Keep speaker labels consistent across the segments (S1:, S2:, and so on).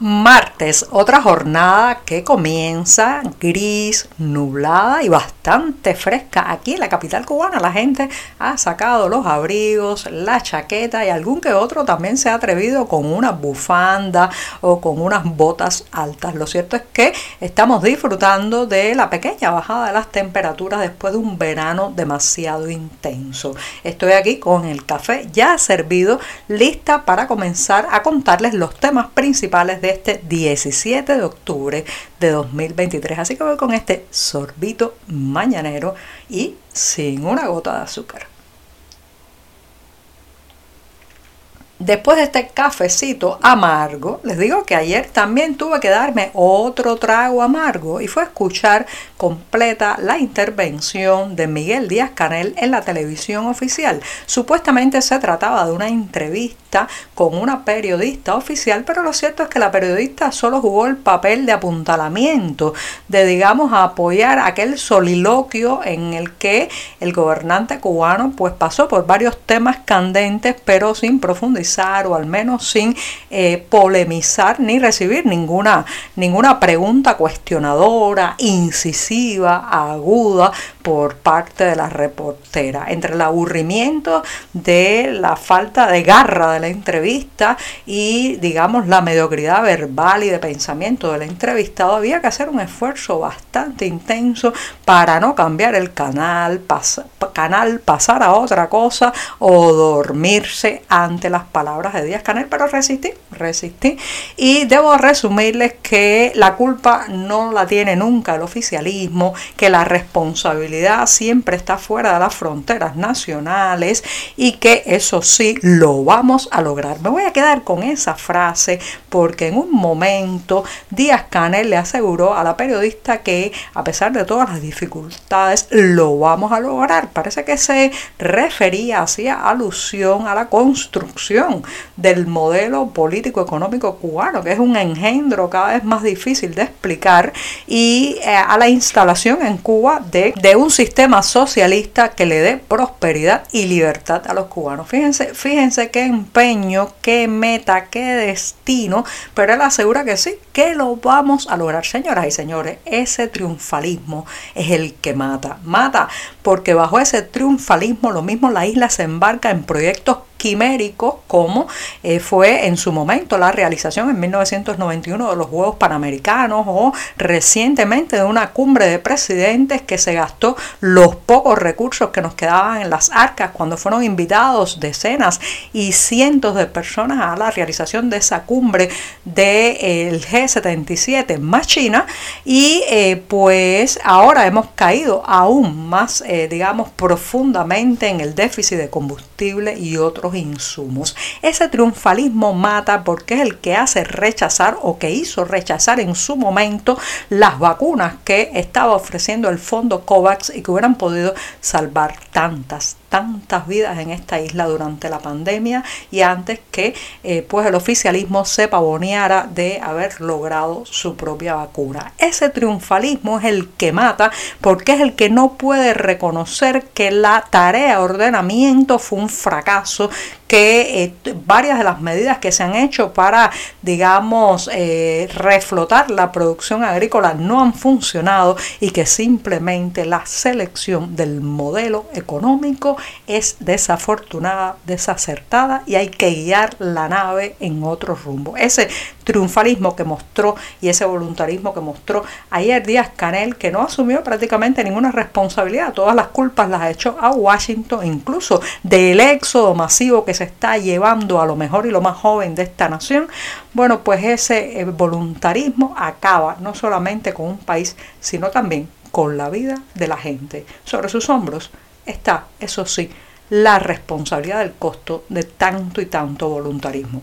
S1: Martes, otra jornada que comienza gris, nublada y bastante fresca. Aquí en la capital cubana la gente ha sacado los abrigos, la chaqueta y algún que otro también se ha atrevido con una bufanda o con unas botas altas. Lo cierto es que estamos disfrutando de la pequeña bajada de las temperaturas después de un verano demasiado intenso. Estoy aquí con el café ya servido, lista para comenzar a contarles los temas principales de este 17 de octubre de 2023. Así que voy con este sorbito mañanero y sin una gota de azúcar. Después de este cafecito amargo, les digo que ayer también tuve que darme otro trago amargo y fue escuchar completa la intervención de Miguel Díaz Canel en la televisión oficial. Supuestamente se trataba de una entrevista con una periodista oficial, pero lo cierto es que la periodista solo jugó el papel de apuntalamiento, de digamos apoyar aquel soliloquio en el que el gobernante cubano pues pasó por varios temas candentes pero sin profundizar o al menos sin eh, polemizar ni recibir ninguna, ninguna pregunta cuestionadora, incisiva, aguda por parte de la reportera. Entre el aburrimiento de la falta de garra de la entrevista y digamos la mediocridad verbal y de pensamiento del entrevistado, había que hacer un esfuerzo bastante intenso para no cambiar el canal, canal pasar a otra cosa o dormirse ante las palabras de Díaz Canel, pero resistí, resistí. Y debo resumirles que la culpa no la tiene nunca el oficialismo, que la responsabilidad siempre está fuera de las fronteras nacionales y que eso sí lo vamos a lograr. Me voy a quedar con esa frase porque en un momento Díaz Canel le aseguró a la periodista que a pesar de todas las dificultades lo vamos a lograr. Parece que se refería, hacía alusión a la construcción del modelo político económico cubano, que es un engendro cada vez más difícil de explicar, y eh, a la instalación en Cuba de, de, un sistema socialista que le dé prosperidad y libertad a los cubanos. Fíjense, fíjense qué empeño, qué meta, qué destino, pero él asegura que sí, que lo vamos a lograr. Señoras y señores, ese triunfalismo es el que mata. Mata porque bajo ese triunfalismo lo mismo la isla se embarca en proyectos quiméricos como eh, fue en su momento la realización en 1991 de los Juegos Panamericanos o recientemente de una cumbre de presidentes que se gastó los pocos recursos que nos quedaban en las arcas cuando fueron invitados decenas y cientos de personas a la realización de esa cumbre del G77 más China. Y eh, pues ahora hemos caído aún más eh, digamos profundamente en el déficit de combustible y otros insumos. Ese triunfalismo mata porque es el que hace rechazar o que hizo rechazar en su momento las vacunas que estaba ofreciendo el fondo COVAX y que hubieran podido salvar tantas, tantas vidas en esta isla durante la pandemia y antes que eh, pues el oficialismo se pavoneara de haber logrado su propia vacuna. Ese triunfalismo es el que mata porque es el que no puede reconocer que la tarea de ordenamiento fue un fracaso que eh, varias de las medidas que se han hecho para, digamos, eh, reflotar la producción agrícola no han funcionado y que simplemente la selección del modelo económico es desafortunada, desacertada y hay que guiar la nave en otro rumbo. Ese triunfalismo que mostró y ese voluntarismo que mostró ayer Díaz Canel, que no asumió prácticamente ninguna responsabilidad, todas las culpas las ha hecho a Washington, incluso del éxodo masivo que se está llevando a lo mejor y lo más joven de esta nación, bueno, pues ese eh, voluntarismo acaba no solamente con un país, sino también con la vida de la gente. Sobre sus hombros está, eso sí, la responsabilidad del costo de tanto y tanto voluntarismo.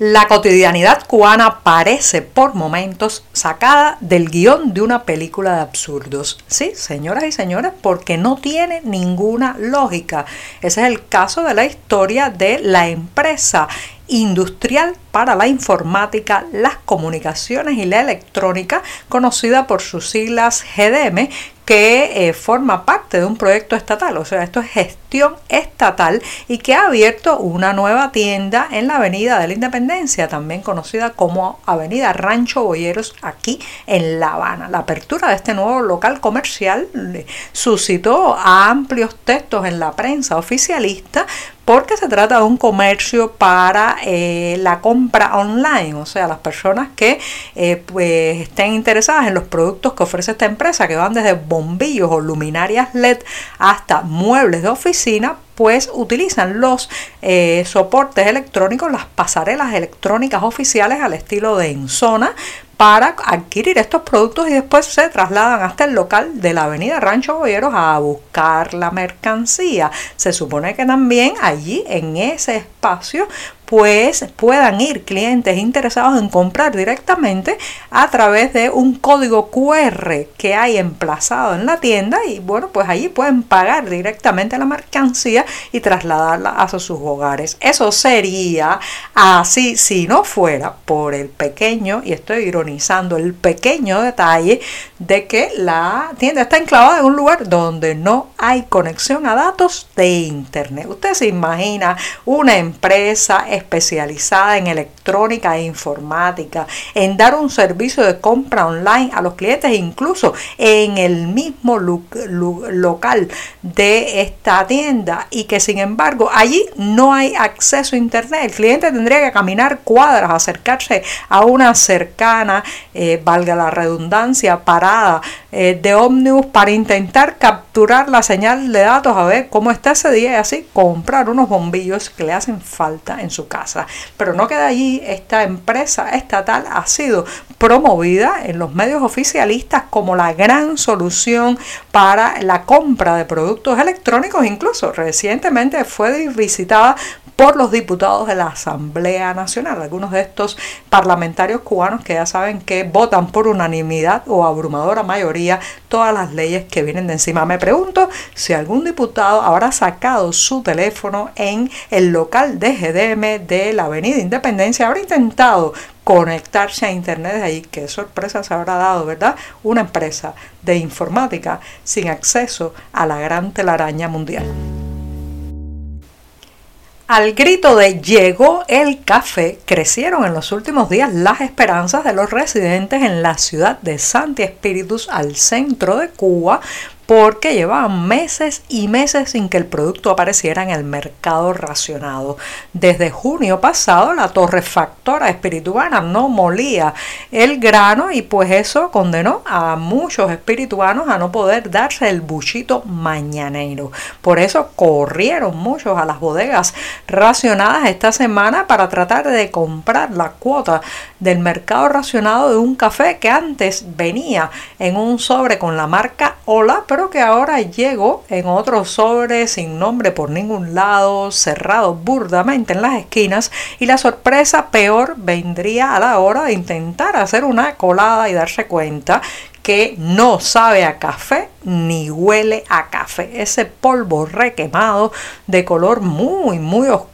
S1: La cotidianidad cubana parece por momentos sacada del guion de una película de absurdos. Sí, señoras y señores, porque no tiene ninguna lógica. Ese es el caso de la historia de la empresa industrial para la informática, las comunicaciones y la electrónica, conocida por sus siglas GDM, que eh, forma parte de un proyecto estatal, o sea, esto es gestión estatal y que ha abierto una nueva tienda en la Avenida de la Independencia, también conocida como Avenida Rancho Boyeros, aquí en La Habana. La apertura de este nuevo local comercial eh, suscitó amplios textos en la prensa oficialista porque se trata de un comercio para eh, la compra online, o sea, las personas que pues, estén interesadas en los productos que ofrece esta empresa, que van desde bombillos o luminarias LED hasta muebles de oficina, pues utilizan los eh, soportes electrónicos, las pasarelas electrónicas oficiales al estilo de Enzona para adquirir estos productos y después se trasladan hasta el local de la avenida Rancho Boyeros a buscar la mercancía. Se supone que también allí en ese espacio pues puedan ir clientes interesados en comprar directamente a través de un código QR que hay emplazado en la tienda y bueno, pues allí pueden pagar directamente la mercancía y trasladarla a sus hogares. Eso sería así si no fuera por el pequeño, y estoy ironizando, el pequeño detalle de que la tienda está enclavada en un lugar donde no hay conexión a datos de internet. Usted se imagina una empresa especializada en electrónica e informática, en dar un servicio de compra online a los clientes, incluso en el mismo local de esta tienda y que sin embargo allí no hay acceso a internet. El cliente tendría que caminar cuadras, acercarse a una cercana, eh, valga la redundancia, parada eh, de ómnibus para intentar capturar la señal de datos a ver cómo está ese día y así comprar unos bombillos que le hacen falta en su casa. Pero no queda allí, esta empresa estatal ha sido promovida en los medios oficialistas como la gran solución para la compra de productos electrónicos. Incluso recientemente fue visitada por los diputados de la Asamblea Nacional, algunos de estos parlamentarios cubanos que ya saben que votan por unanimidad o abrumadora mayoría todas las leyes que vienen de encima. Me pregunto si algún diputado habrá sacado su teléfono en el local de GDM de la Avenida Independencia, habrá intentado conectarse a internet de ahí. Qué sorpresa se habrá dado, ¿verdad? Una empresa de informática sin acceso a la gran telaraña mundial. Al grito de llegó el café, crecieron en los últimos días las esperanzas de los residentes en la ciudad de Santi Espíritus, al centro de Cuba, porque llevaban meses y meses sin que el producto apareciera en el mercado racionado. Desde junio pasado la torrefactora espirituana no molía el grano y pues eso condenó a muchos espirituanos a no poder darse el buchito mañanero. Por eso corrieron muchos a las bodegas racionadas esta semana para tratar de comprar la cuota del mercado racionado de un café que antes venía en un sobre con la marca Hola, pero que ahora llegó en otro sobre sin nombre por ningún lado, cerrado burdamente en las esquinas y la sorpresa peor vendría a la hora de intentar hacer una colada y darse cuenta que no sabe a café ni huele a café. Ese polvo requemado de color muy, muy oscuro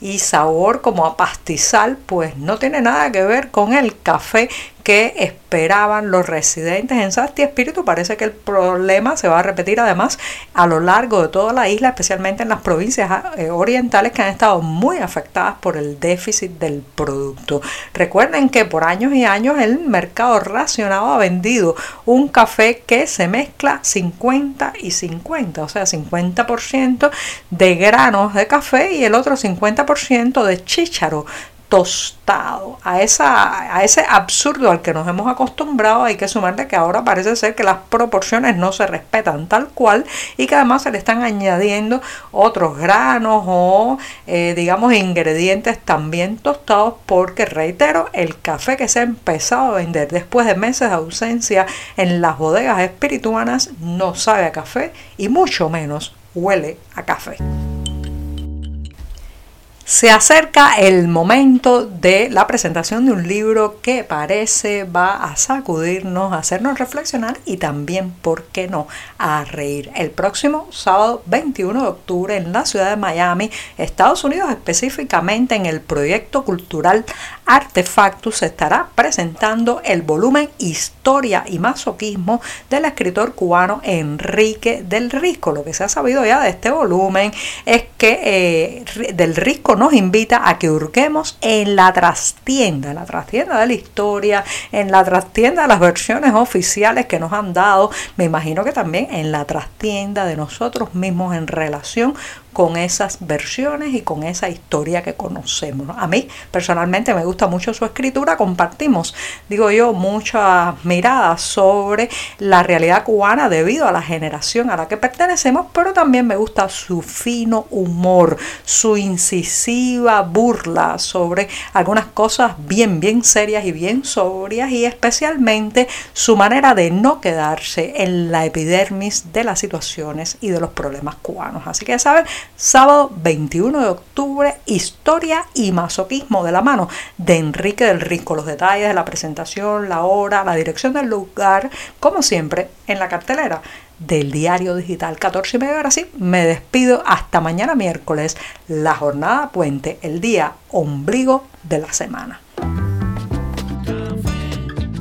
S1: y sabor como a pastizal, pues no tiene nada que ver con el café que esperaban los residentes en Sasti Espíritu. Parece que el problema se va a repetir además a lo largo de toda la isla, especialmente en las provincias eh, orientales que han estado muy afectadas por el déficit del producto. Recuerden que por años y años el mercado racionado ha vendido un café que se mezcla 50 y 50, o sea, 50% de granos de café y el otro 50% de chícharo tostado. A, esa, a ese absurdo al que nos hemos acostumbrado hay que sumarle que ahora parece ser que las proporciones no se respetan tal cual y que además se le están añadiendo otros granos o eh, digamos ingredientes también tostados porque reitero, el café que se ha empezado a vender después de meses de ausencia en las bodegas espirituanas no sabe a café y mucho menos huele a café. Se acerca el momento de la presentación de un libro que parece va a sacudirnos, a hacernos reflexionar y también, ¿por qué no?, a reír. El próximo sábado 21 de octubre en la ciudad de Miami, Estados Unidos, específicamente en el proyecto cultural Artefactus, se estará presentando el volumen Historia y Masoquismo del escritor cubano Enrique del Risco. Lo que se ha sabido ya de este volumen es que eh, del Risco nos invita a que hurguemos en la trastienda, en la trastienda de la historia, en la trastienda de las versiones oficiales que nos han dado, me imagino que también en la trastienda de nosotros mismos en relación con esas versiones y con esa historia que conocemos. A mí personalmente me gusta mucho su escritura, compartimos, digo yo, muchas miradas sobre la realidad cubana debido a la generación a la que pertenecemos, pero también me gusta su fino humor, su incisiva burla sobre algunas cosas bien, bien serias y bien sobrias y especialmente su manera de no quedarse en la epidermis de las situaciones y de los problemas cubanos. Así que ya saben, sábado 21 de octubre, historia y masoquismo de la mano de Enrique del Risco. Los detalles de la presentación, la hora, la dirección del lugar, como siempre, en la cartelera del diario digital 14 y media. Ahora sí, me despido hasta mañana miércoles, la jornada puente, el día ombligo de la semana.